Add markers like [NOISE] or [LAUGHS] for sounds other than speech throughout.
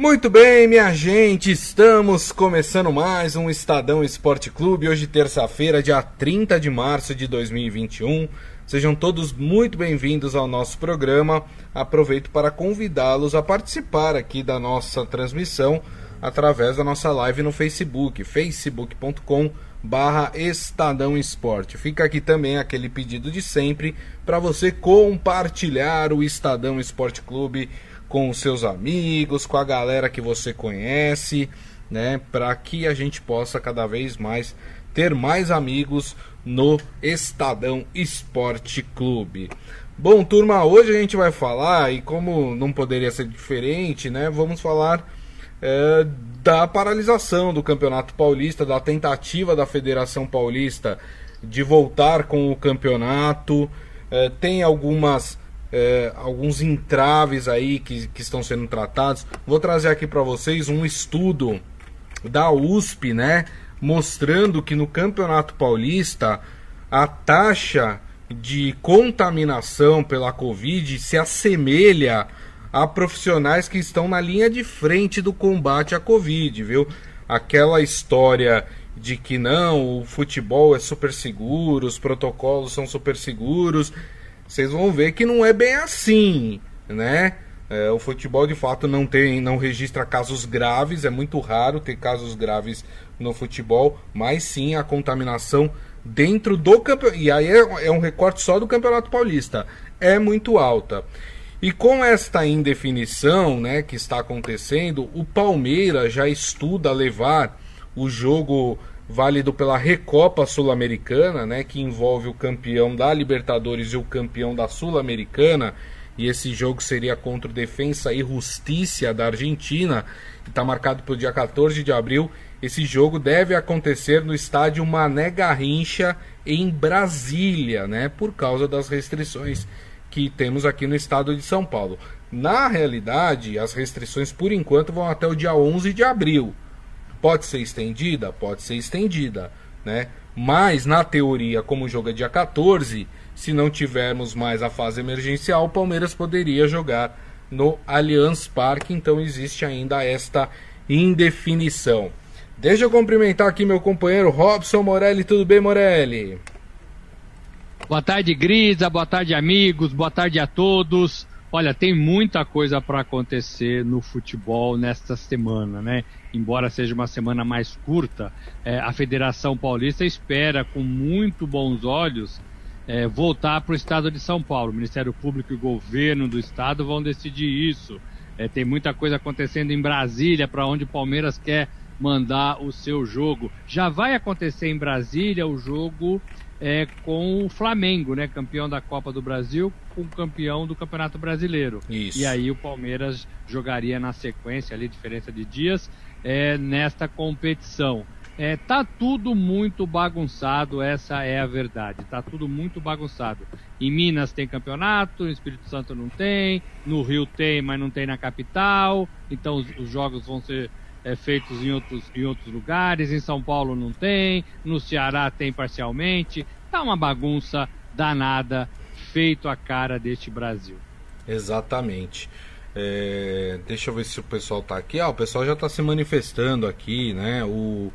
Muito bem, minha gente, estamos começando mais um Estadão Esporte Clube, hoje terça-feira, dia 30 de março de 2021. Sejam todos muito bem-vindos ao nosso programa. Aproveito para convidá-los a participar aqui da nossa transmissão através da nossa live no Facebook, facebook.com barra Estadão Esporte. Fica aqui também aquele pedido de sempre para você compartilhar o Estadão Esporte Clube com os seus amigos, com a galera que você conhece, né, para que a gente possa cada vez mais ter mais amigos no Estadão Esporte Clube. Bom, turma, hoje a gente vai falar, e como não poderia ser diferente, né, vamos falar é, da paralisação do Campeonato Paulista, da tentativa da Federação Paulista de voltar com o campeonato. É, tem algumas é, alguns entraves aí que, que estão sendo tratados. Vou trazer aqui para vocês um estudo da USP, né? Mostrando que no Campeonato Paulista a taxa de contaminação pela Covid se assemelha a profissionais que estão na linha de frente do combate à Covid, viu? Aquela história de que não, o futebol é super seguro, os protocolos são super seguros vocês vão ver que não é bem assim, né? É, o futebol de fato não tem, não registra casos graves, é muito raro ter casos graves no futebol, mas sim a contaminação dentro do campeonato. E aí é, é um recorte só do Campeonato Paulista, é muito alta. E com esta indefinição né, que está acontecendo, o Palmeiras já estuda levar o jogo válido pela Recopa Sul-Americana, né, que envolve o campeão da Libertadores e o campeão da Sul-Americana. E esse jogo seria contra o Defensa e Justiça da Argentina, que está marcado para o dia 14 de abril. Esse jogo deve acontecer no estádio Mané Garrincha, em Brasília, né, por causa das restrições que temos aqui no estado de São Paulo. Na realidade, as restrições por enquanto vão até o dia 11 de abril. Pode ser estendida? Pode ser estendida, né? Mas na teoria, como o jogo é dia 14, se não tivermos mais a fase emergencial, o Palmeiras poderia jogar no Allianz Parque, então existe ainda esta indefinição. Deixa eu cumprimentar aqui meu companheiro Robson Morelli, tudo bem, Morelli? Boa tarde, Grisa, boa tarde, amigos, boa tarde a todos. Olha, tem muita coisa para acontecer no futebol nesta semana, né? Embora seja uma semana mais curta, é, a Federação Paulista espera com muito bons olhos é, voltar para o estado de São Paulo. O Ministério Público e o governo do estado vão decidir isso. É, tem muita coisa acontecendo em Brasília, para onde o Palmeiras quer mandar o seu jogo. Já vai acontecer em Brasília o jogo é, com o Flamengo, né? Campeão da Copa do Brasil, com o campeão do Campeonato Brasileiro. Isso. E aí o Palmeiras jogaria na sequência, ali, diferença de dias, é, nesta competição. É, tá tudo muito bagunçado, essa é a verdade. Tá tudo muito bagunçado. Em Minas tem campeonato, no Espírito Santo não tem, no Rio tem, mas não tem na capital. Então os, os jogos vão ser é, feitos em outros, em outros lugares, em São Paulo não tem, no Ceará tem parcialmente. Tá uma bagunça danada feito a cara deste Brasil. Exatamente. É, deixa eu ver se o pessoal tá aqui. Ah, o pessoal já está se manifestando aqui, né? O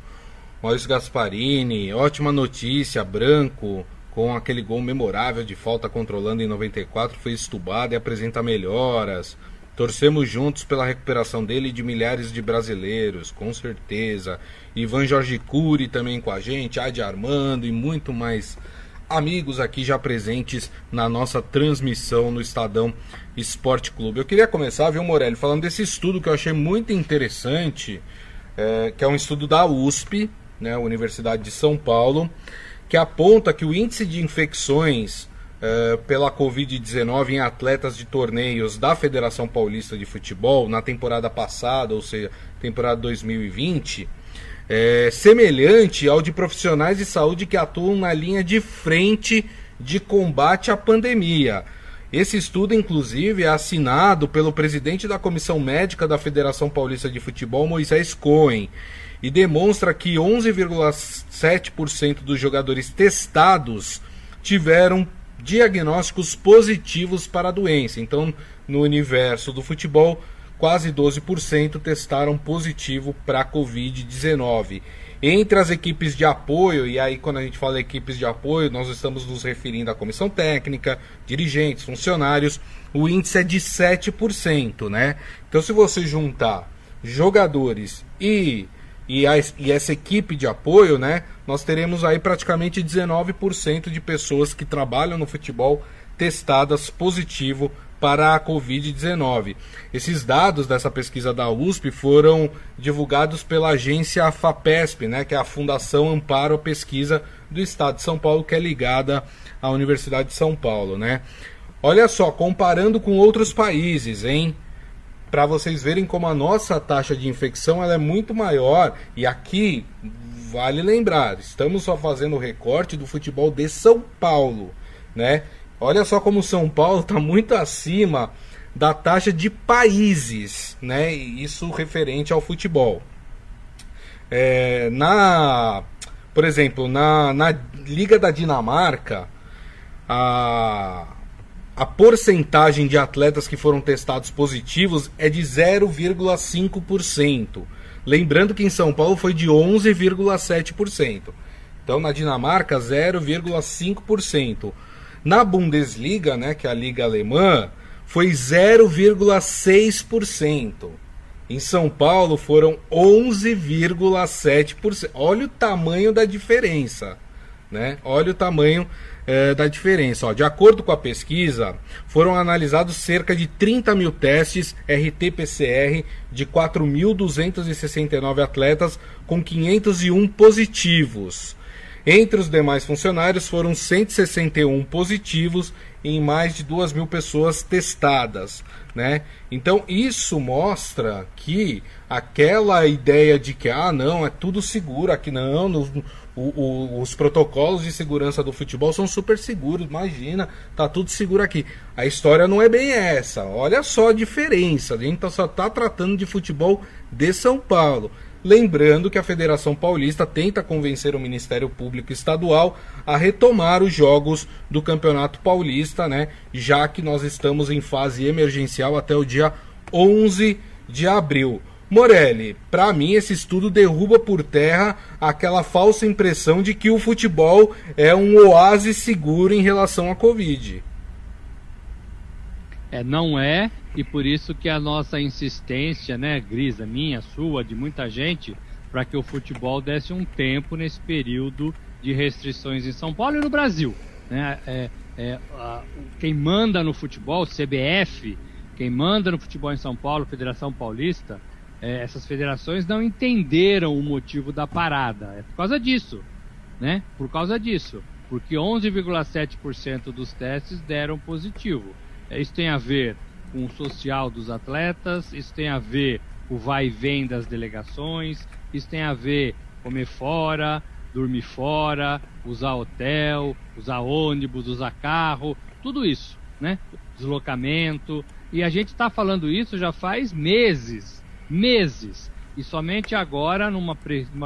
Maurício Gasparini, ótima notícia, branco, com aquele gol memorável de falta controlando em 94, foi estubado e apresenta melhoras. Torcemos juntos pela recuperação dele e de milhares de brasileiros, com certeza. Ivan Jorge Cury também com a gente, Adi Armando e muito mais amigos aqui já presentes na nossa transmissão no Estadão Esporte Clube. Eu queria começar, viu, Morelli, falando desse estudo que eu achei muito interessante, é, que é um estudo da USP, né, Universidade de São Paulo, que aponta que o índice de infecções eh, pela Covid-19 em atletas de torneios da Federação Paulista de Futebol na temporada passada, ou seja, temporada 2020, é semelhante ao de profissionais de saúde que atuam na linha de frente de combate à pandemia. Esse estudo, inclusive, é assinado pelo presidente da Comissão Médica da Federação Paulista de Futebol, Moisés Cohen, e demonstra que 11,7% dos jogadores testados tiveram diagnósticos positivos para a doença. Então, no universo do futebol, quase 12% testaram positivo para a Covid-19. Entre as equipes de apoio, e aí quando a gente fala equipes de apoio, nós estamos nos referindo à comissão técnica, dirigentes, funcionários, o índice é de 7%, né? Então se você juntar jogadores e, e, a, e essa equipe de apoio, né? Nós teremos aí praticamente 19% de pessoas que trabalham no futebol testadas positivo para a Covid-19. Esses dados dessa pesquisa da USP foram divulgados pela agência FAPESP, né, que é a Fundação Amparo à Pesquisa do Estado de São Paulo, que é ligada à Universidade de São Paulo. Né? Olha só, comparando com outros países, hein? Para vocês verem como a nossa taxa de infecção ela é muito maior. E aqui, vale lembrar, estamos só fazendo o recorte do futebol de São Paulo, né? Olha só como São Paulo está muito acima da taxa de países, né? Isso referente ao futebol. É, na, por exemplo, na, na Liga da Dinamarca, a, a porcentagem de atletas que foram testados positivos é de 0,5%. Lembrando que em São Paulo foi de 11,7%. Então na Dinamarca, 0,5%. Na Bundesliga, né, que é a liga alemã, foi 0,6%. Em São Paulo foram 11,7%. Olha o tamanho da diferença, né? Olha o tamanho é, da diferença. Ó. De acordo com a pesquisa, foram analisados cerca de 30 mil testes RT-PCR de 4.269 atletas com 501 positivos. Entre os demais funcionários foram 161 positivos em mais de 2 mil pessoas testadas. Né? Então isso mostra que aquela ideia de que ah não é tudo seguro aqui não no, o, o, os protocolos de segurança do futebol são super seguros imagina tá tudo seguro aqui a história não é bem essa olha só a diferença a gente só está tratando de futebol de São Paulo Lembrando que a Federação Paulista tenta convencer o Ministério Público Estadual a retomar os jogos do Campeonato Paulista, né? Já que nós estamos em fase emergencial até o dia 11 de abril. Morelli, para mim esse estudo derruba por terra aquela falsa impressão de que o futebol é um oásis seguro em relação à Covid. É, não é, e por isso que a nossa insistência, né, Grisa, minha, sua, de muita gente, para que o futebol desse um tempo nesse período de restrições em São Paulo e no Brasil. Né? É, é, a, quem manda no futebol, CBF, quem manda no futebol em São Paulo, Federação Paulista, é, essas federações não entenderam o motivo da parada. É por causa disso, né? Por causa disso, porque 11,7% dos testes deram positivo. É, isso tem a ver com o social dos atletas, isso tem a ver com o vai e vem das delegações, isso tem a ver comer fora, dormir fora, usar hotel, usar ônibus, usar carro, tudo isso, né? Deslocamento. E a gente está falando isso já faz meses, meses. E somente agora, numa,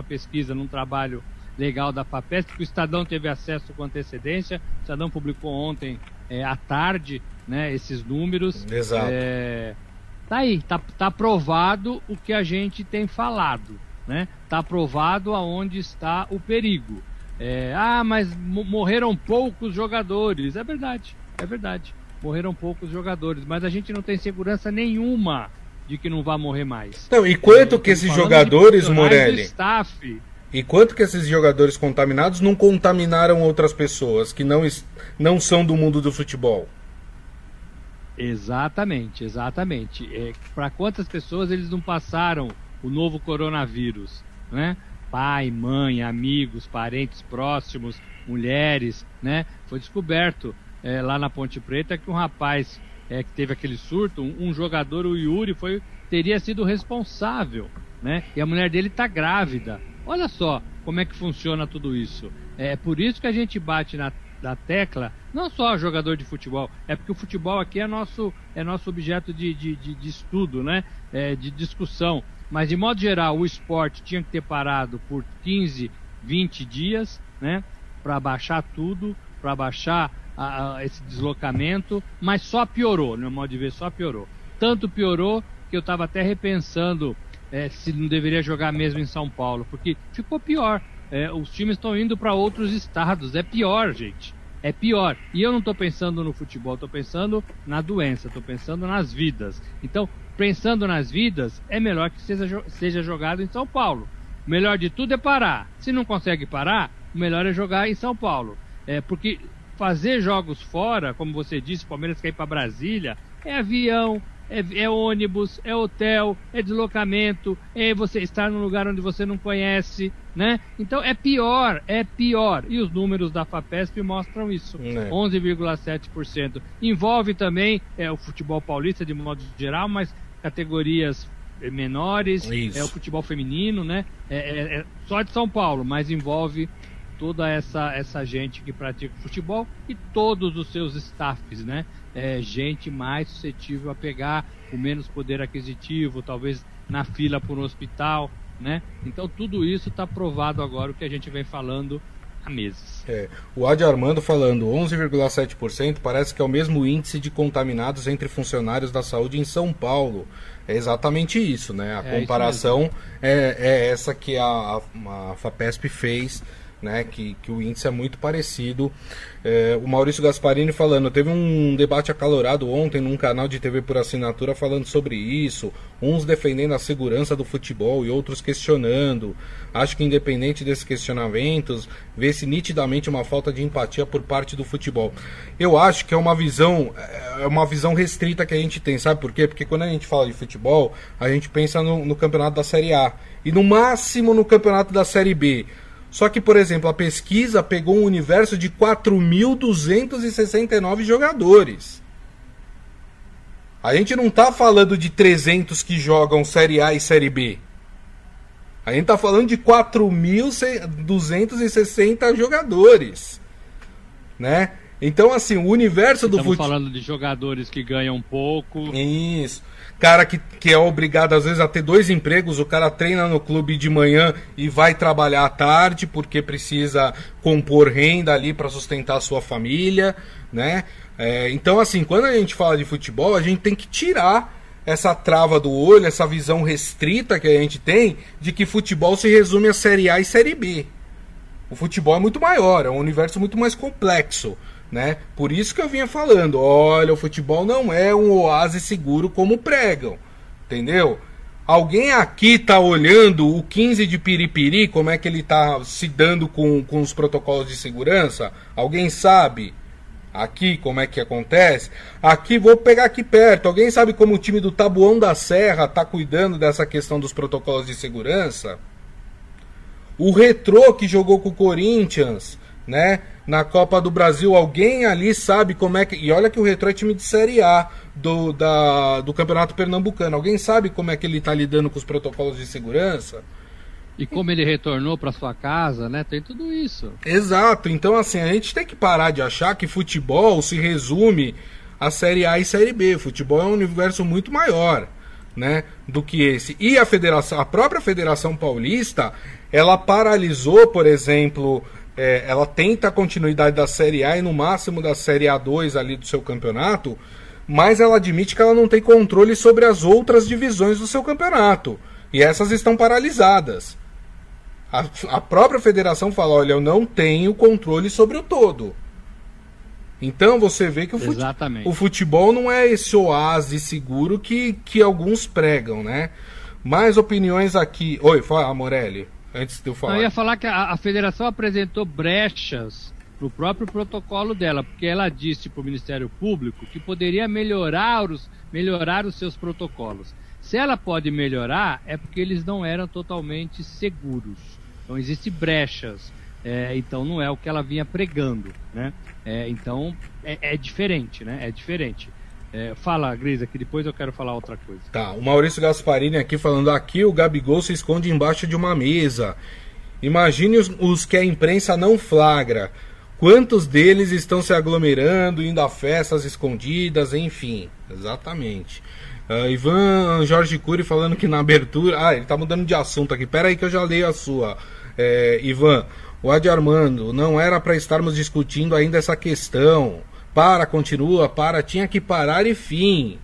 pesquisa, num trabalho legal da FAPESP, que o Estadão teve acesso com antecedência, o Estadão publicou ontem é, à tarde né, esses números. Exato. É, tá aí, tá, tá provado o que a gente tem falado, né? Tá provado aonde está o perigo. É, ah, mas morreram poucos jogadores. É verdade, é verdade. Morreram poucos jogadores, mas a gente não tem segurança nenhuma de que não vai morrer mais. Não, e quanto é, que esses jogadores, Morelli? Staff, e quanto que esses jogadores contaminados não contaminaram outras pessoas que não, não são do mundo do futebol? Exatamente, exatamente. É, Para quantas pessoas eles não passaram o novo coronavírus, né? Pai, mãe, amigos, parentes próximos, mulheres, né? Foi descoberto é, lá na Ponte Preta que um rapaz é, que teve aquele surto, um, um, jogador, o Yuri, foi teria sido responsável, né? E a mulher dele está grávida. Olha só como é que funciona tudo isso. É por isso que a gente bate na da tecla, não só jogador de futebol, é porque o futebol aqui é nosso, é nosso objeto de, de, de, de estudo, né? É, de discussão. Mas de modo geral, o esporte tinha que ter parado por 15, 20 dias, né? Para baixar tudo, para baixar a, a, esse deslocamento, mas só piorou, no meu modo de ver, só piorou. Tanto piorou que eu estava até repensando é, se não deveria jogar mesmo em São Paulo, porque ficou pior. É, os times estão indo para outros estados, é pior, gente. É pior. E eu não estou pensando no futebol, estou pensando na doença, estou pensando nas vidas. Então, pensando nas vidas, é melhor que seja, seja jogado em São Paulo. O melhor de tudo é parar. Se não consegue parar, o melhor é jogar em São Paulo. É, porque fazer jogos fora, como você disse, o Palmeiras quer ir para Brasília, é avião, é, é, ônibus, é hotel, é deslocamento, é você estar num lugar onde você não conhece, né? Então é pior, é pior. E os números da FAPESP mostram isso. É. 11,7%. Envolve também é, o futebol paulista de modo geral, mas categorias menores, isso. é o futebol feminino, né? É, é, é só de São Paulo, mas envolve toda essa, essa gente que pratica futebol e todos os seus staffs, né? É, gente mais suscetível a pegar o menos poder aquisitivo, talvez na fila por um hospital, né? Então tudo isso está provado agora o que a gente vem falando há meses. É, o Adi Armando falando 11,7% parece que é o mesmo índice de contaminados entre funcionários da saúde em São Paulo. É exatamente isso, né? A é comparação é, é, essa que a, a, a FAPESP fez né, que, que o índice é muito parecido. É, o Maurício Gasparini falando, teve um debate acalorado ontem num canal de TV por assinatura falando sobre isso, uns defendendo a segurança do futebol e outros questionando. Acho que independente desses questionamentos, vê-se nitidamente uma falta de empatia por parte do futebol. Eu acho que é uma visão, é uma visão restrita que a gente tem, sabe por quê? Porque quando a gente fala de futebol, a gente pensa no, no campeonato da Série A e no máximo no campeonato da Série B. Só que, por exemplo, a pesquisa pegou um universo de 4.269 jogadores. A gente não está falando de 300 que jogam Série A e Série B. A gente está falando de 4.260 jogadores. Né? Então, assim, o universo do futebol. Estamos falando de jogadores que ganham pouco. Isso cara que, que é obrigado às vezes a ter dois empregos, o cara treina no clube de manhã e vai trabalhar à tarde porque precisa compor renda ali para sustentar a sua família, né? É, então assim, quando a gente fala de futebol, a gente tem que tirar essa trava do olho, essa visão restrita que a gente tem de que futebol se resume a Série A e Série B. O futebol é muito maior, é um universo muito mais complexo né? Por isso que eu vinha falando, olha, o futebol não é um oásis seguro como pregam, entendeu? Alguém aqui tá olhando o 15 de Piripiri, como é que ele tá se dando com, com os protocolos de segurança? Alguém sabe? Aqui como é que acontece? Aqui vou pegar aqui perto. Alguém sabe como o time do Tabuão da Serra tá cuidando dessa questão dos protocolos de segurança? O Retrô que jogou com o Corinthians, né? Na Copa do Brasil, alguém ali sabe como é que. E olha que o Retro é time de Série A do, da, do Campeonato Pernambucano. Alguém sabe como é que ele está lidando com os protocolos de segurança? E como ele retornou para sua casa, né? Tem tudo isso. Exato. Então, assim, a gente tem que parar de achar que futebol se resume a Série A e Série B. Futebol é um universo muito maior, né? Do que esse. E a federação, a própria Federação Paulista, ela paralisou, por exemplo, é, ela tenta a continuidade da Série A e no máximo da Série A2 ali do seu campeonato, mas ela admite que ela não tem controle sobre as outras divisões do seu campeonato. E essas estão paralisadas. A, a própria federação fala: olha, eu não tenho controle sobre o todo. Então você vê que o, fute o futebol não é esse oásis seguro que, que alguns pregam, né? Mais opiniões aqui. Oi, fala, Morelli antes de eu falar. Eu ia falar que a, a federação apresentou brechas no próprio protocolo dela, porque ela disse para o Ministério Público que poderia melhorar os, melhorar os seus protocolos. Se ela pode melhorar, é porque eles não eram totalmente seguros. Então, existem brechas. É, então, não é o que ela vinha pregando. Né? É, então, é, é diferente. Né? É diferente. É, fala, Grisa, que depois eu quero falar outra coisa. Tá, o Maurício Gasparini aqui falando: aqui o Gabigol se esconde embaixo de uma mesa. Imagine os, os que a imprensa não flagra. Quantos deles estão se aglomerando, indo a festas escondidas, enfim. Exatamente. Uh, Ivan Jorge Cury falando que na abertura. Ah, ele tá mudando de assunto aqui. Pera aí que eu já leio a sua. É, Ivan, o Adi Armando, não era para estarmos discutindo ainda essa questão para, continua, para, tinha que parar e fim,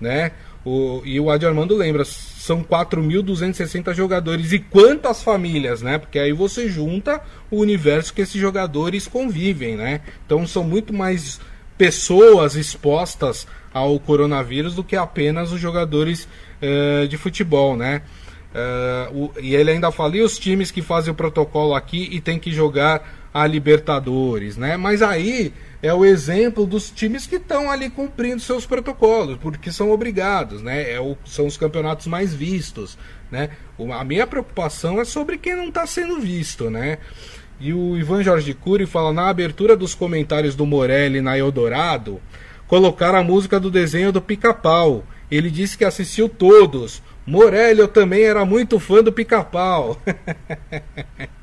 né? O, e o Adi Armando lembra, são 4.260 jogadores. E quantas famílias, né? Porque aí você junta o universo que esses jogadores convivem, né? Então são muito mais pessoas expostas ao coronavírus do que apenas os jogadores uh, de futebol, né? Uh, o, e ele ainda fala, e os times que fazem o protocolo aqui e tem que jogar a Libertadores, né? Mas aí é o exemplo dos times que estão ali cumprindo seus protocolos, porque são obrigados, né? É o, são os campeonatos mais vistos, né? A minha preocupação é sobre quem não está sendo visto, né? E o Ivan Jorge Cury fala na abertura dos comentários do Morelli na Eldorado, colocar a música do desenho do Pica-Pau. Ele disse que assistiu todos. Morelli, eu também era muito fã do Pica-Pau. [LAUGHS]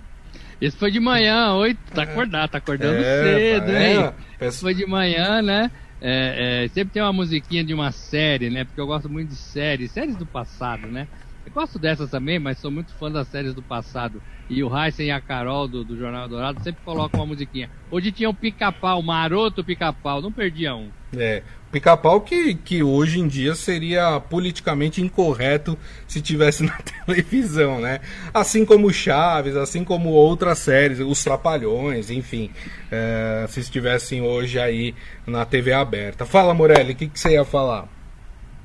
Esse foi de manhã, oito, tá acordado, tá acordando é, cedo, é, hein? Esse foi de manhã, né? É, é, sempre tem uma musiquinha de uma série, né? Porque eu gosto muito de séries, séries do passado, né? Eu gosto dessas também, mas sou muito fã das séries do passado. E o Heisen e a Carol do, do Jornal Dourado sempre colocam uma musiquinha. Hoje tinha um pica-pau, maroto pica-pau, não perdia um. É, pica-pau que, que hoje em dia seria politicamente incorreto se tivesse [LAUGHS] na televisão, né? Assim como Chaves, assim como outras séries, os Trapalhões, enfim, é, se estivessem hoje aí na TV aberta. Fala, Morelli, o que, que você ia falar?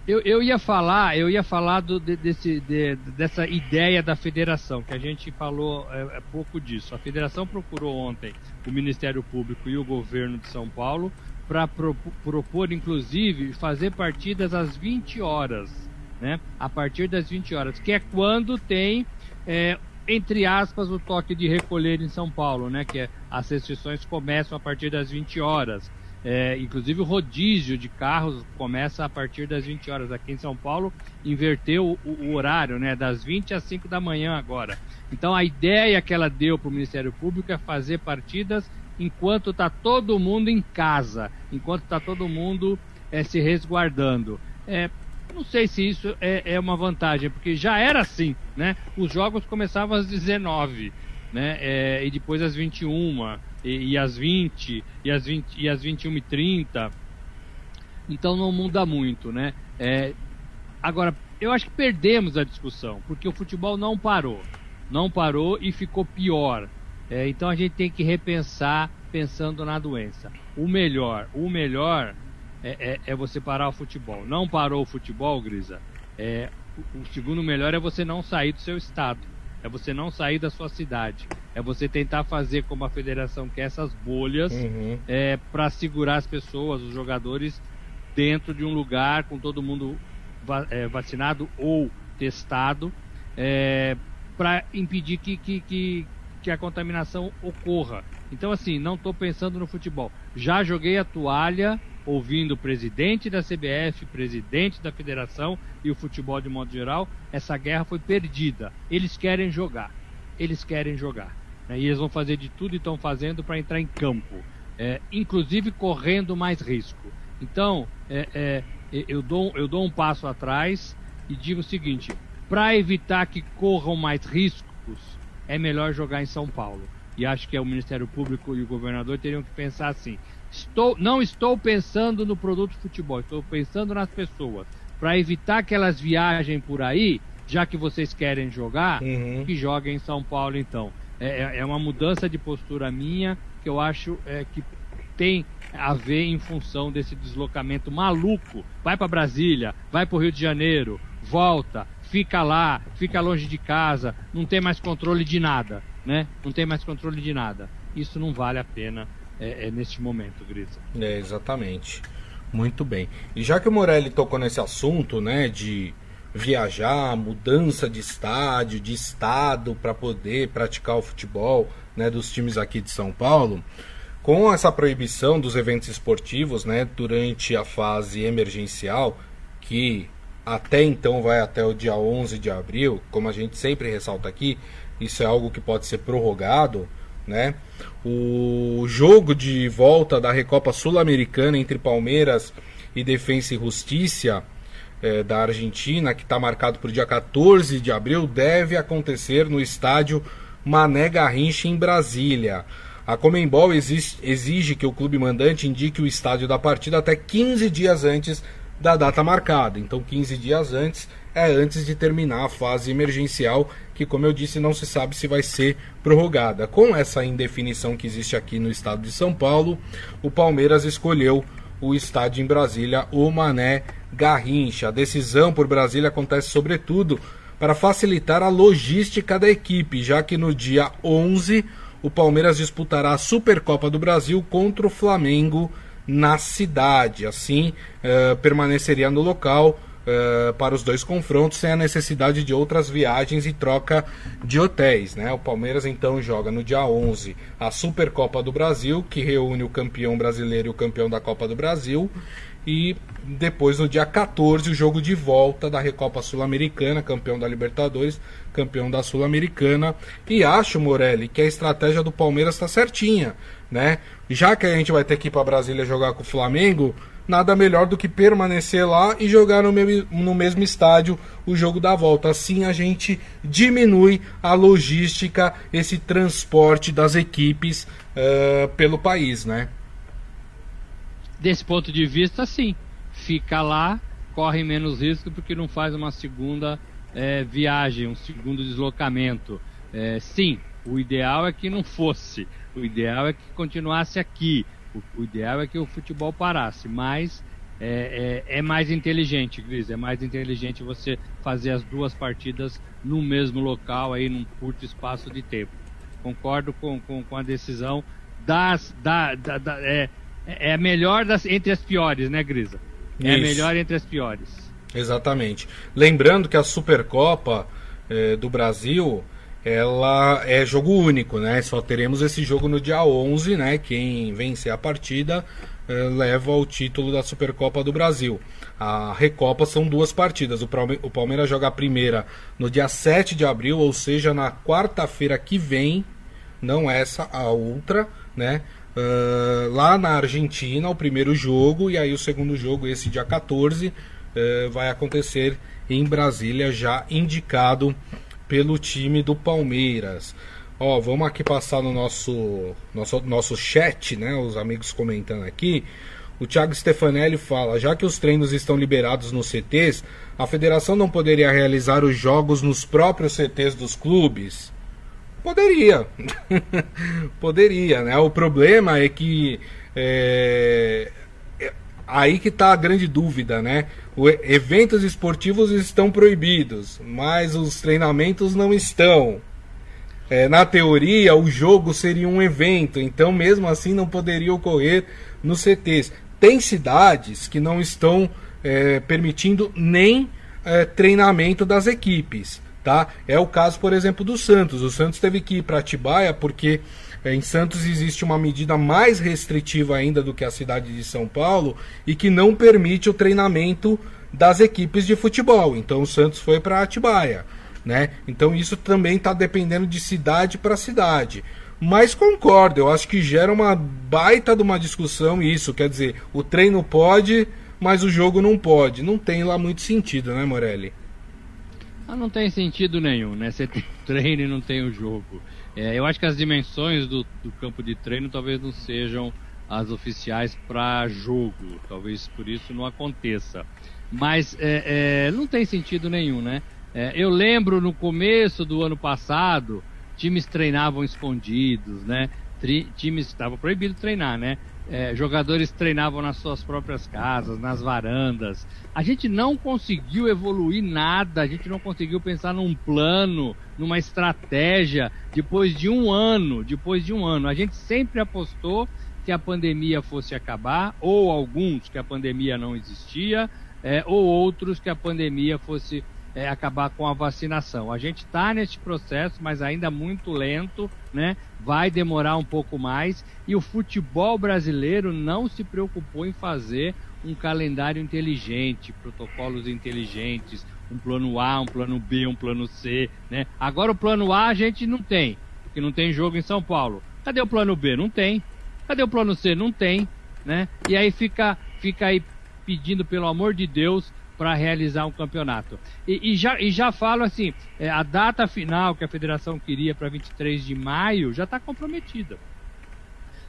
Eu, eu ia falar, eu ia falar do, de, desse, de, dessa ideia da federação, que a gente falou é, é, pouco disso. A federação procurou ontem o Ministério Público e o governo de São Paulo para pro, propor, inclusive, fazer partidas às 20 horas, né? A partir das 20 horas, que é quando tem, é, entre aspas, o toque de recolher em São Paulo, né? Que é, as restrições começam a partir das 20 horas. É, inclusive o rodízio de carros começa a partir das 20 horas. Aqui em São Paulo inverteu o, o horário, né? Das 20 às 5 da manhã agora. Então a ideia que ela deu para o Ministério Público é fazer partidas enquanto está todo mundo em casa, enquanto está todo mundo é, se resguardando. É, não sei se isso é, é, uma vantagem, porque já era assim, né? Os jogos começavam às 19, né? É, e depois às 21 e, e às 20 e às 20 e às 21 e 30. Então não muda muito, né? É, agora, eu acho que perdemos a discussão, porque o futebol não parou. Não parou e ficou pior. É, então a gente tem que repensar pensando na doença. O melhor, o melhor é, é, é você parar o futebol. Não parou o futebol, Grisa? É, o, o segundo melhor é você não sair do seu estado é você não sair da sua cidade, é você tentar fazer como a federação quer essas bolhas uhum. é, para segurar as pessoas, os jogadores, dentro de um lugar com todo mundo va é, vacinado ou testado, para impedir que, que, que, que a contaminação ocorra. Então, assim, não estou pensando no futebol. Já joguei a toalha ouvindo o presidente da CBF, presidente da federação e o futebol de modo geral, essa guerra foi perdida. Eles querem jogar. Eles querem jogar. Né? E eles vão fazer de tudo e estão fazendo para entrar em campo, é, inclusive correndo mais risco. Então, é, é, eu, dou, eu dou um passo atrás e digo o seguinte: para evitar que corram mais riscos, é melhor jogar em São Paulo. E acho que é o Ministério Público e o governador teriam que pensar assim: Estou, não estou pensando no produto futebol, estou pensando nas pessoas. Para evitar que elas viajem por aí, já que vocês querem jogar, uhum. que joguem em São Paulo então. É, é, é uma mudança de postura minha que eu acho é, que tem a ver em função desse deslocamento maluco. Vai para Brasília, vai para o Rio de Janeiro, volta, fica lá, fica longe de casa, não tem mais controle de nada, né? Não tem mais controle de nada. Isso não vale a pena é, é neste momento, Grisa. É, exatamente. Muito bem. E já que o Morelli tocou nesse assunto, né, de viajar, mudança de estádio, de estado para poder praticar o futebol, né, dos times aqui de São Paulo, com essa proibição dos eventos esportivos, né, durante a fase emergencial, que até então vai até o dia 11 de abril, como a gente sempre ressalta aqui, isso é algo que pode ser prorrogado né? O jogo de volta da Recopa Sul-Americana entre Palmeiras e Defensa e Justiça é, da Argentina, que está marcado para o dia 14 de abril, deve acontecer no estádio Mané Garrincha, em Brasília. A Comembol exige, que o clube mandante indique o estádio da partida até 15 dias antes da data marcada. Então, 15 dias antes é antes de terminar a fase emergencial, que, como eu disse, não se sabe se vai ser prorrogada. Com essa indefinição que existe aqui no estado de São Paulo, o Palmeiras escolheu o estádio em Brasília, o Mané Garrincha. A decisão por Brasília acontece, sobretudo, para facilitar a logística da equipe, já que no dia 11 o Palmeiras disputará a Supercopa do Brasil contra o Flamengo na cidade. Assim, uh, permaneceria no local uh, para os dois confrontos sem a necessidade de outras viagens e troca de hotéis. Né? O Palmeiras então joga no dia 11 a Supercopa do Brasil, que reúne o campeão brasileiro e o campeão da Copa do Brasil. E depois, no dia 14, o jogo de volta da Recopa Sul-Americana, campeão da Libertadores, campeão da Sul-Americana. E acho, Morelli, que a estratégia do Palmeiras está certinha, né? Já que a gente vai ter que ir para Brasília jogar com o Flamengo, nada melhor do que permanecer lá e jogar no, no mesmo estádio o jogo da volta. Assim a gente diminui a logística, esse transporte das equipes uh, pelo país, né? Desse ponto de vista, sim. Fica lá, corre menos risco porque não faz uma segunda é, viagem, um segundo deslocamento. É, sim, o ideal é que não fosse. O ideal é que continuasse aqui. O, o ideal é que o futebol parasse. Mas é, é, é, mais inteligente, Gris. É mais inteligente você fazer as duas partidas no mesmo local, aí num curto espaço de tempo. Concordo com, com, com a decisão das. Da, da, da é, é a melhor das, entre as piores, né, Grisa? É a melhor entre as piores. Exatamente. Lembrando que a Supercopa eh, do Brasil ela é jogo único, né? Só teremos esse jogo no dia 11, né? Quem vencer a partida eh, leva o título da Supercopa do Brasil. A Recopa são duas partidas. O, Palmeiras joga a primeira no dia 7 de abril, ou seja, na quarta-feira que vem, não essa, a outra, né? Uh, lá na Argentina, o primeiro jogo, e aí o segundo jogo, esse dia 14, uh, ah, vai acontecer em Brasília, já indicado pelo time do Palmeiras. Ó, vamos aqui passar no nosso, nosso, nosso chat, né? Os amigos comentando aqui. O Thiago Stefanelli fala: já que os treinos estão liberados nos CTs, a federação não poderia realizar os jogos nos próprios CTs dos clubes? Poderia. [LAUGHS] Poderia, né? O problema é que. É, aí que está a grande dúvida, né? O, eventos esportivos estão proibidos, mas os treinamentos não estão. É, na teoria, o jogo seria um evento, então mesmo assim não poderia ocorrer nos CTs. Tem cidades que não estão é, permitindo nem é, treinamento das equipes tá? É o caso, por exemplo, do Santos. O Santos teve que ir para Atibaia porque em Santos existe uma medida mais restritiva ainda do que a cidade de São Paulo e que não permite o treinamento das equipes de futebol. Então o Santos foi para Atibaia, né? Então isso também está dependendo de cidade para cidade. Mas concordo, eu acho que gera uma baita de uma discussão isso. Quer dizer, o treino pode, mas o jogo não pode. Não tem lá muito sentido, né, Morelli? Ah, não tem sentido nenhum, né? Você tem o treino e não tem o jogo. É, eu acho que as dimensões do, do, campo de treino talvez não sejam as oficiais para jogo. Talvez por isso não aconteça. Mas é, é, não tem sentido nenhum, né? É, eu lembro no começo do ano passado, times treinavam escondidos, né? Tri, times estava proibido treinar, né? É, jogadores treinavam nas suas próprias casas, nas varandas. A gente não conseguiu evoluir nada, a gente não conseguiu pensar num plano, numa estratégia depois de um ano, depois de um ano. A gente sempre apostou que a pandemia fosse acabar, ou alguns que a pandemia não existia, é, ou outros que a pandemia fosse é, acabar com a vacinação. A gente está neste processo, mas ainda muito lento, né? Vai demorar um pouco mais e o futebol brasileiro não se preocupou em fazer um calendário inteligente, protocolos inteligentes, um plano A, um plano B, um plano C, né? Agora o plano A a gente não tem, porque não tem jogo em São Paulo. Cadê o plano B? Não tem. Cadê o plano C? Não tem, né? E aí fica fica aí pedindo pelo amor de Deus para realizar um campeonato. E, e, já, e já falo assim, é, a data final que a federação queria para 23 de maio já está comprometida.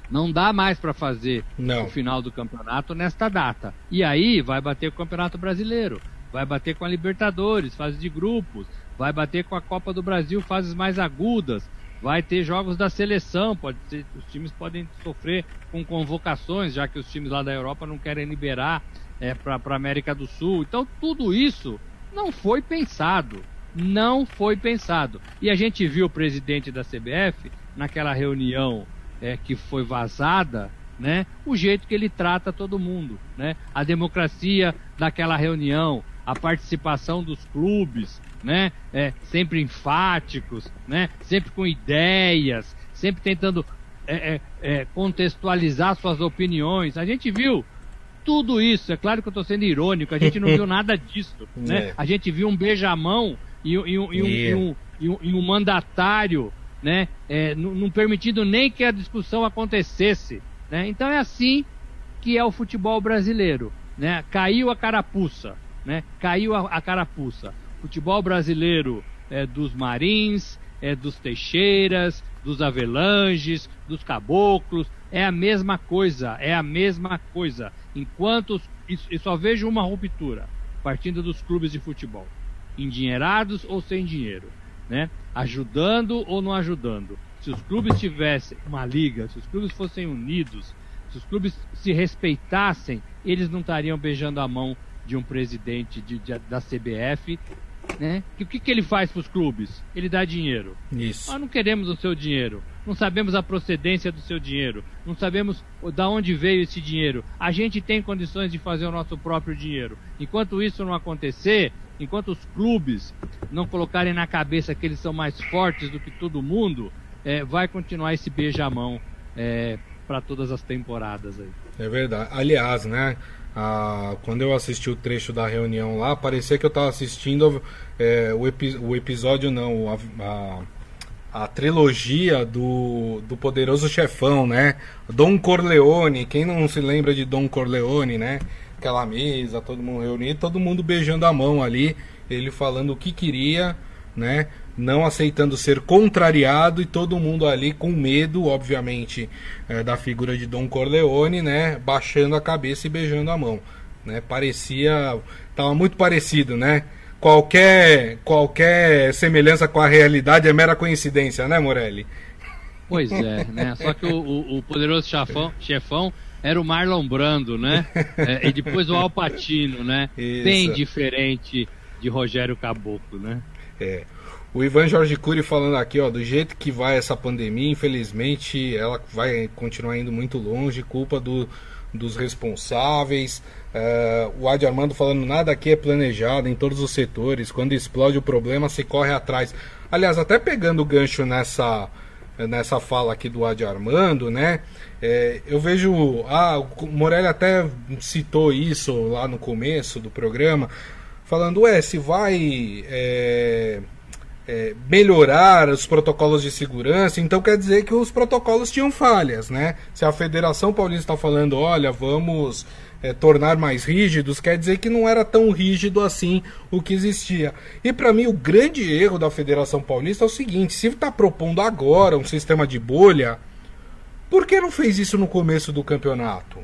Não dá mais para fazer Não. o final do campeonato nesta data. E aí vai bater com o Campeonato Brasileiro, vai bater com a Libertadores, fase de grupos, vai bater com a Copa do Brasil, fases mais agudas, vai ter jogos da seleção, pode ser, os times podem sofrer com convocações, já que os times lá da Europa não querem liberar é, para a América do Sul. Então tudo isso não foi pensado. Não foi pensado. E a gente viu o presidente da CBF naquela reunião é, que foi vazada, né? O jeito que ele trata todo mundo, né? A democracia daquela reunião, a participação dos clubes, né? É, sempre enfáticos, né? Sempre com ideias, sempre tentando é, é, é contextualizar suas opiniões. A gente viu tudo isso. É claro que eu estou sendo irônico. A gente não viu [LAUGHS] nada disso, né? É. A gente viu um beijamão e, e, e, um, e um, um, um, mandatário, né? É, não permitindo nem que a discussão acontecesse, né? Então é assim que é o futebol brasileiro, né? Caiu a carapuça, né? Caiu a, a carapuça. Futebol brasileiro é dos Marins, é dos Teixeiras, dos Avelanges, dos Caboclos, é a mesma coisa, é a mesma coisa. Enquanto e só vejo uma ruptura partindo dos clubes de futebol endinheirados ou sem dinheiro, né? Ajudando ou não ajudando. Se os clubes tivessem uma liga, se os clubes fossem unidos, se os clubes se respeitassem, eles não estariam beijando a mão de um presidente de, de, da CBF né? o que, que ele faz para os clubes? Ele dá dinheiro. Isso. Nós não queremos o seu dinheiro. Não sabemos a procedência do seu dinheiro. Não sabemos da onde veio esse dinheiro. A gente tem condições de fazer o nosso próprio dinheiro. Enquanto isso não acontecer, enquanto os clubes não colocarem na cabeça que eles são mais fortes do que todo mundo, é, vai continuar esse beijamão é, para todas as temporadas aí. É verdade. Aliás, né? Ah, quando eu assisti o trecho da reunião lá, parecia que eu estava assistindo é, o, epi o, episódio, não, a, a, a, trilogia do, do Poderoso Chefão, né? Dom Corleone, quem não se lembra de Dom Corleone, né? Aquela mesa, todo mundo reunido, todo mundo beijando a mão ali, ele falando o que queria, né? Não aceitando ser contrariado e todo mundo ali com medo, obviamente, é, da figura de Dom Corleone, né, baixando a cabeça e beijando a mão, né? Parecia, tava muito parecido, né? Qualquer qualquer semelhança com a realidade é mera coincidência, né, Morelli? Pois é, né? Só que o, o, o poderoso chefão, chefão era o Marlon Brando, né? É, e depois o Alpatino, né? Isso. Bem diferente de Rogério Caboclo, né? É. O Ivan Jorge Cury falando aqui, ó, do jeito que vai essa pandemia, infelizmente ela vai continuar indo muito longe, culpa do, dos responsáveis. Uh, o Adi Armando falando, nada aqui é planejado em todos os setores, quando explode o problema se corre atrás. Aliás, até pegando o gancho nessa, nessa fala aqui do Adi Armando, né? É, eu vejo. Ah, o Morelli até citou isso lá no começo do programa, falando, ué, se vai. É, é, melhorar os protocolos de segurança, então quer dizer que os protocolos tinham falhas, né? Se a Federação Paulista está falando, olha, vamos é, tornar mais rígidos, quer dizer que não era tão rígido assim o que existia. E para mim o grande erro da Federação Paulista é o seguinte: se está propondo agora um sistema de bolha, por que não fez isso no começo do campeonato?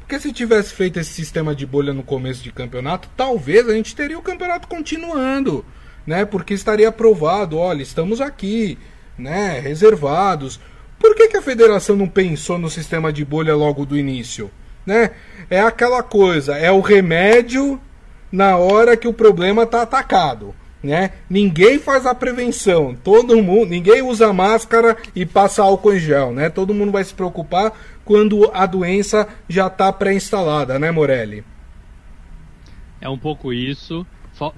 Porque se tivesse feito esse sistema de bolha no começo de campeonato, talvez a gente teria o campeonato continuando né? Porque estaria aprovado, olha, estamos aqui, né? Reservados. Por que, que a federação não pensou no sistema de bolha logo do início? Né? É aquela coisa, é o remédio na hora que o problema está atacado. Né? Ninguém faz a prevenção, todo mundo, ninguém usa máscara e passa álcool em gel, né? Todo mundo vai se preocupar quando a doença já está pré-instalada, né, Morelli? É um pouco isso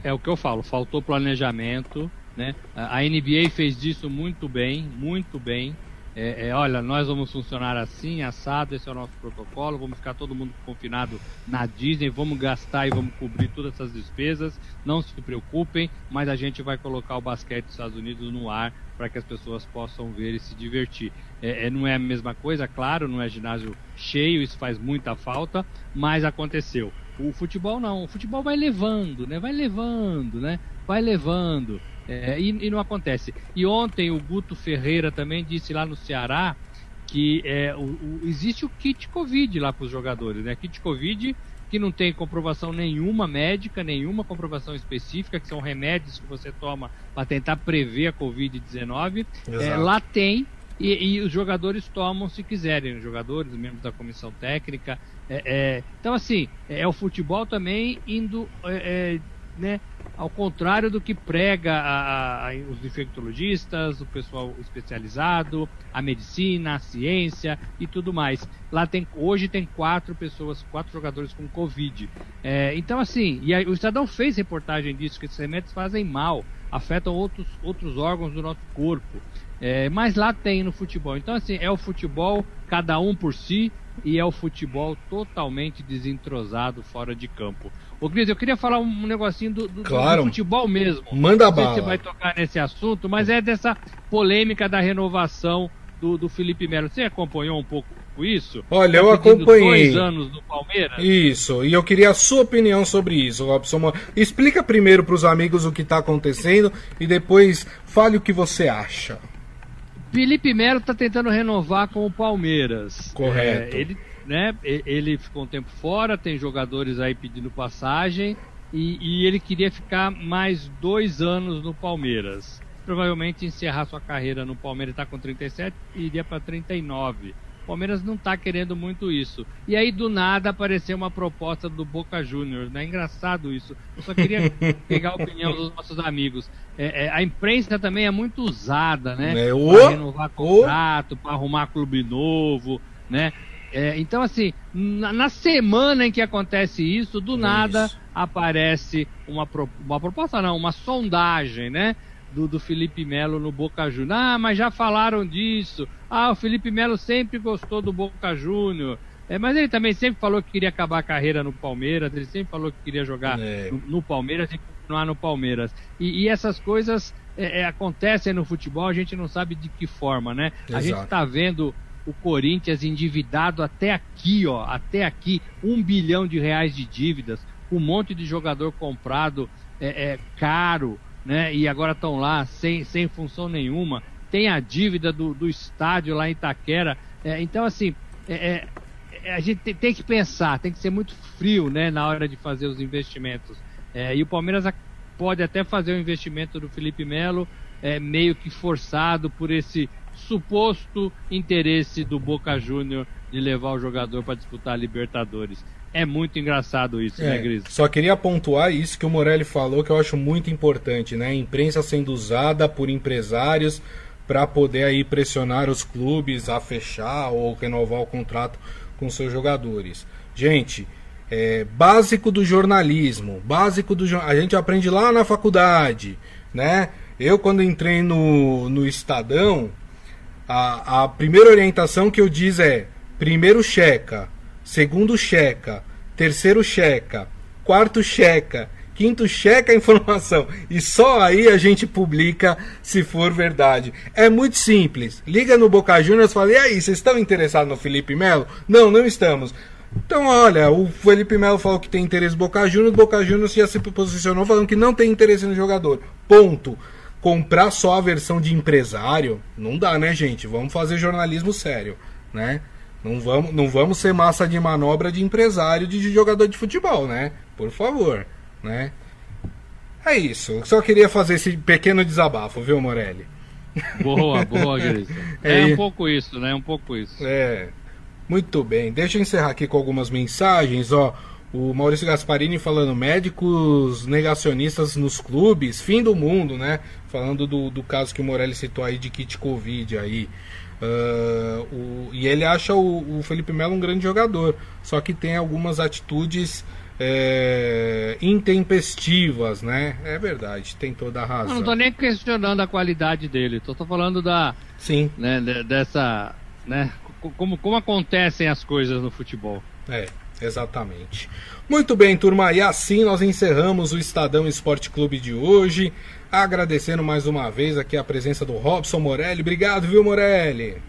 é o que eu falo, faltou planejamento, né? A NBA fez disso muito bem, muito bem. É, é, olha, nós vamos funcionar assim, assado, esse é o nosso protocolo, vamos ficar todo mundo confinado na Disney, vamos gastar e vamos cobrir todas essas despesas, não se preocupem, mas a gente vai colocar o basquete dos Estados Unidos no ar para que as pessoas possam ver e se divertir. É, é, não é a mesma coisa, claro, não é ginásio cheio, isso faz muita falta, mas aconteceu. O futebol não, o futebol vai levando, né? Vai levando, né? Vai levando. É, e, e, não acontece. E ontem o Guto Ferreira também disse lá no Ceará que é, o, o, existe o kit Covid lá para os jogadores, né? Kit Covid que não tem comprovação nenhuma médica, nenhuma comprovação específica, que são remédios que você toma para tentar prever a Covid-19. É, lá tem, e, e, os jogadores tomam se quiserem, os jogadores, membros da comissão técnica. É, é, então, assim, é, é, o futebol também indo é, é, né, ao contrário do que prega a, a, os infectologistas, o pessoal especializado, a medicina, a ciência e tudo mais. Lá tem, hoje tem quatro pessoas, quatro jogadores com Covid. É, então, assim, e o Estadão fez reportagem disso, que esses remédios fazem mal, afetam outros, outros órgãos do nosso corpo. É, mas lá tem no futebol. Então, assim, é o futebol, cada um por si, e é o futebol totalmente desentrosado fora de campo. Ô, Cris, eu queria falar um negocinho do, do, claro. do futebol mesmo. Manda Não sei bala. se você vai tocar nesse assunto, mas é dessa polêmica da renovação do, do Felipe Melo. Você acompanhou um pouco isso? Olha, eu acompanhei. Dois anos no Palmeiras. Isso, e eu queria a sua opinião sobre isso, Robson. Explica primeiro para os amigos o que está acontecendo e depois fale o que você acha. Felipe Melo está tentando renovar com o Palmeiras. Correto. É, ele né? Ele ficou um tempo fora, tem jogadores aí pedindo passagem e, e ele queria ficar mais dois anos no Palmeiras. Provavelmente encerrar sua carreira no Palmeiras, está com 37 e iria para 39. O Palmeiras não está querendo muito isso. E aí, do nada, apareceu uma proposta do Boca Juniors. Né? Engraçado isso. Eu só queria [LAUGHS] pegar a opinião dos nossos amigos. É, é, a imprensa também é muito usada, né? É, para renovar contrato, para arrumar clube novo, né? É, então, assim, na, na, semana em que acontece isso, do nada isso. aparece uma, uma proposta, não, uma sondagem, né? Do, do Felipe Melo no Boca Juniors. Ah, mas já falaram disso. Ah, o Felipe Melo sempre gostou do Boca Júnior. É, mas ele também sempre falou que queria acabar a carreira no Palmeiras, ele sempre falou que queria jogar é. no, no, Palmeiras e continuar no Palmeiras. E, e essas coisas é, é acontecem no futebol, a gente não sabe de que forma, né? Exato. A gente está vendo o Corinthians endividado até aqui, ó, até aqui, um bilhão de reais de dívidas, um monte de jogador comprado é, é caro, né? E agora estão lá sem, sem função nenhuma. Tem a dívida do, do estádio lá em Itaquera. É, então, assim, é, é a gente tem, tem, que pensar, tem que ser muito frio, né, na hora de fazer os investimentos. É, e o Palmeiras pode até fazer o investimento do Felipe Melo, é, meio que forçado por esse suposto interesse do Boca Júnior de levar o jogador para disputar a Libertadores. É muito engraçado isso, né, é, né, Gris? Só queria pontuar isso que o Morelli falou, que eu acho muito importante, né? A imprensa sendo usada por empresários para poder aí pressionar os clubes a fechar ou renovar o contrato com seus jogadores. Gente, é, básico do jornalismo, básico do a gente aprende lá na faculdade, né? Eu quando entrei no, no Estadão, a, a primeira orientação que eu diz é: primeiro checa, segundo checa, terceiro checa, quarto checa, quinto checa a informação e só aí a gente publica se for verdade. É muito simples. Liga no Boca Juniors e fala: "E aí, vocês estão interessados no Felipe Melo?" Não, não estamos. Então, olha, o Felipe Melo falou que tem interesse no Boca Juniors, Boca Juniors já se posicionou falando que não tem interesse no jogador. Ponto comprar só a versão de empresário, não dá, né, gente? Vamos fazer jornalismo sério, né? Não vamos, não vamos ser massa de manobra de empresário de jogador de futebol, né? Por favor, né? É isso. Eu só queria fazer esse pequeno desabafo, viu, Morelli? Boa, [LAUGHS] boa, Grisson. É, é um pouco isso, né? Um pouco isso. É. Muito bem. Deixa eu encerrar aqui com algumas mensagens, ó. O Maurício Gasparini falando médicos negacionistas nos clubes, fim do mundo, né? Falando do, do caso que o Morelli citou aí de kit Covid aí. Uh, o, e ele acha o, o, Felipe Melo um grande jogador, só que tem algumas atitudes é, intempestivas, né? É verdade, tem toda a razão. Eu não tô nem questionando a qualidade dele, tô, tô falando da. Sim. Né, dessa. Né, como, como acontecem as coisas no futebol. É. Exatamente. Muito bem, turma, e assim nós encerramos o Estadão Esporte Clube de hoje. Agradecendo mais uma vez aqui a presença do Robson Morelli. Obrigado, viu, Morelli?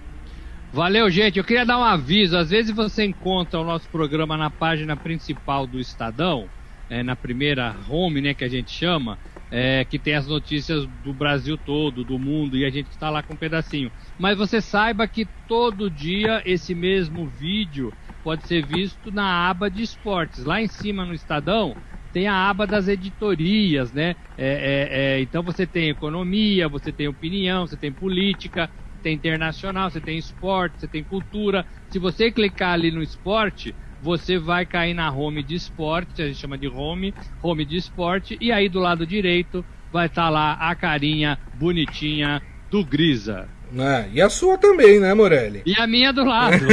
Valeu, gente. Eu queria dar um aviso. Às vezes você encontra o nosso programa na página principal do Estadão, é, na primeira home, né, que a gente chama. é, que tem as notícias do Brasil todo, do mundo, e a gente está lá com um pedacinho. Mas você saiba que todo dia esse mesmo vídeo pode ser visto na aba de esportes. Lá em cima no Estadão tem a aba das editorias, né? É, é, é, então você tem economia, você tem opinião, você tem política, tem internacional, você tem esporte, você tem cultura. Se você clicar ali no esporte, você vai cair na home de esporte, a gente chama de home, home de esporte, e aí do lado direito vai estar tá lá a carinha bonitinha do Grisa. É, e a sua também, né, Morelli? E a minha do lado. [LAUGHS]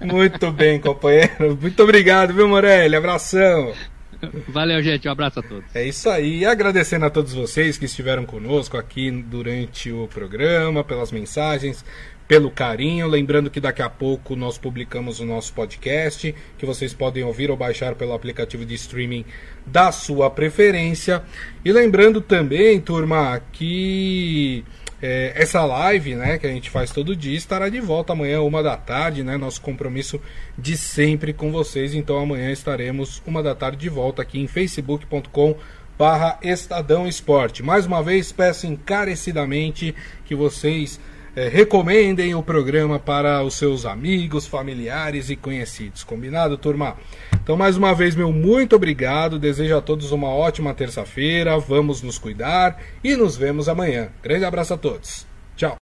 Muito bem, companheiro. Muito obrigado, viu, Morelli? Abração. Valeu, gente. Um abraço a todos. É isso aí. E agradecendo a todos vocês que estiveram conosco aqui durante o programa, pelas mensagens, pelo carinho. Lembrando que daqui a pouco nós publicamos o nosso podcast, que vocês podem ouvir ou baixar pelo aplicativo de streaming da sua preferência. E lembrando também, turma, que é, essa live, né, que a gente faz todo dia, estará de volta amanhã, uma da tarde, né? Nosso compromisso de sempre com vocês. Então amanhã estaremos uma da tarde de volta aqui em facebook.com barra Estadão Esporte. Mais uma vez peço encarecidamente que vocês é, recomendem o programa para os seus amigos, familiares e conhecidos. Combinado, turma? Então, mais uma vez, meu muito obrigado. Desejo a todos uma ótima terça-feira. Vamos nos cuidar e nos vemos amanhã. Grande abraço a todos. Tchau.